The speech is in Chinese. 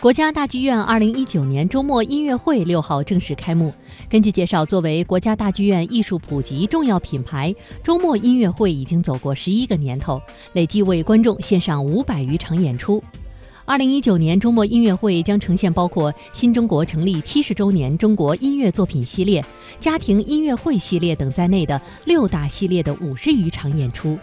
国家大剧院二零一九年周末音乐会六号正式开幕。根据介绍作为国家大剧院艺术普及重要品牌周末音乐会已经走过十一个年头累计为观众献上五百余场演出。二零一九年周末音乐会将呈现包括新中国成立七十周年中国音乐作品系列家庭音乐会系列等在内的六大系列的五十余场演出。